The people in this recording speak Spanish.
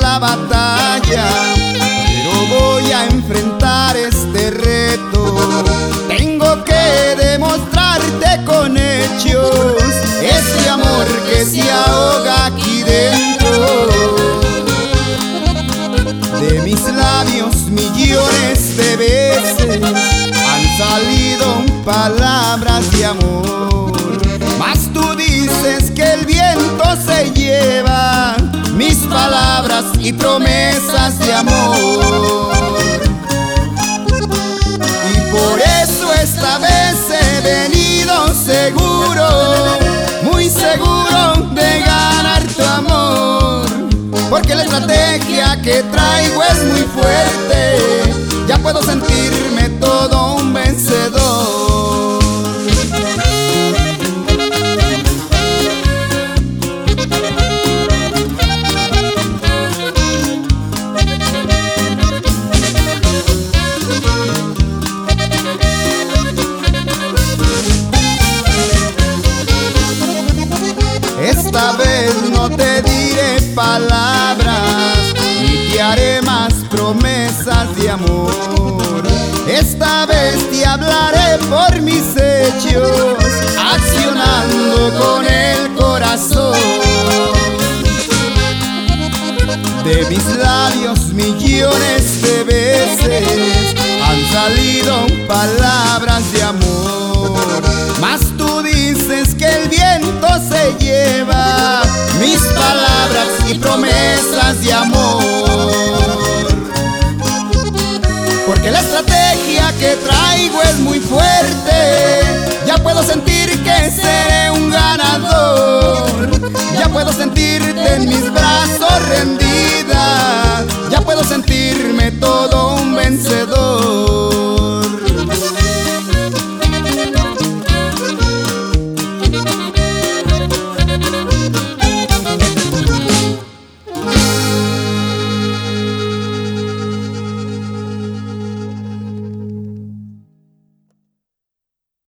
la batalla, pero voy a enfrentar este reto. Tengo que demostrarte con hechos ese amor que se ahoga aquí dentro. De mis labios millones de veces han salido palabras de amor. Y promesas de amor. Y por eso esta vez he venido seguro, muy seguro de ganar tu amor. Porque la estrategia que traigo es muy fuerte, ya puedo sentirme todo Esta vez no te diré palabras ni te haré más promesas de amor. Esta vez te hablaré por mis hechos, accionando con el corazón. De mis labios millones de veces han salido palabras de amor. Mas tú dices que el viento se lleva promesas de amor.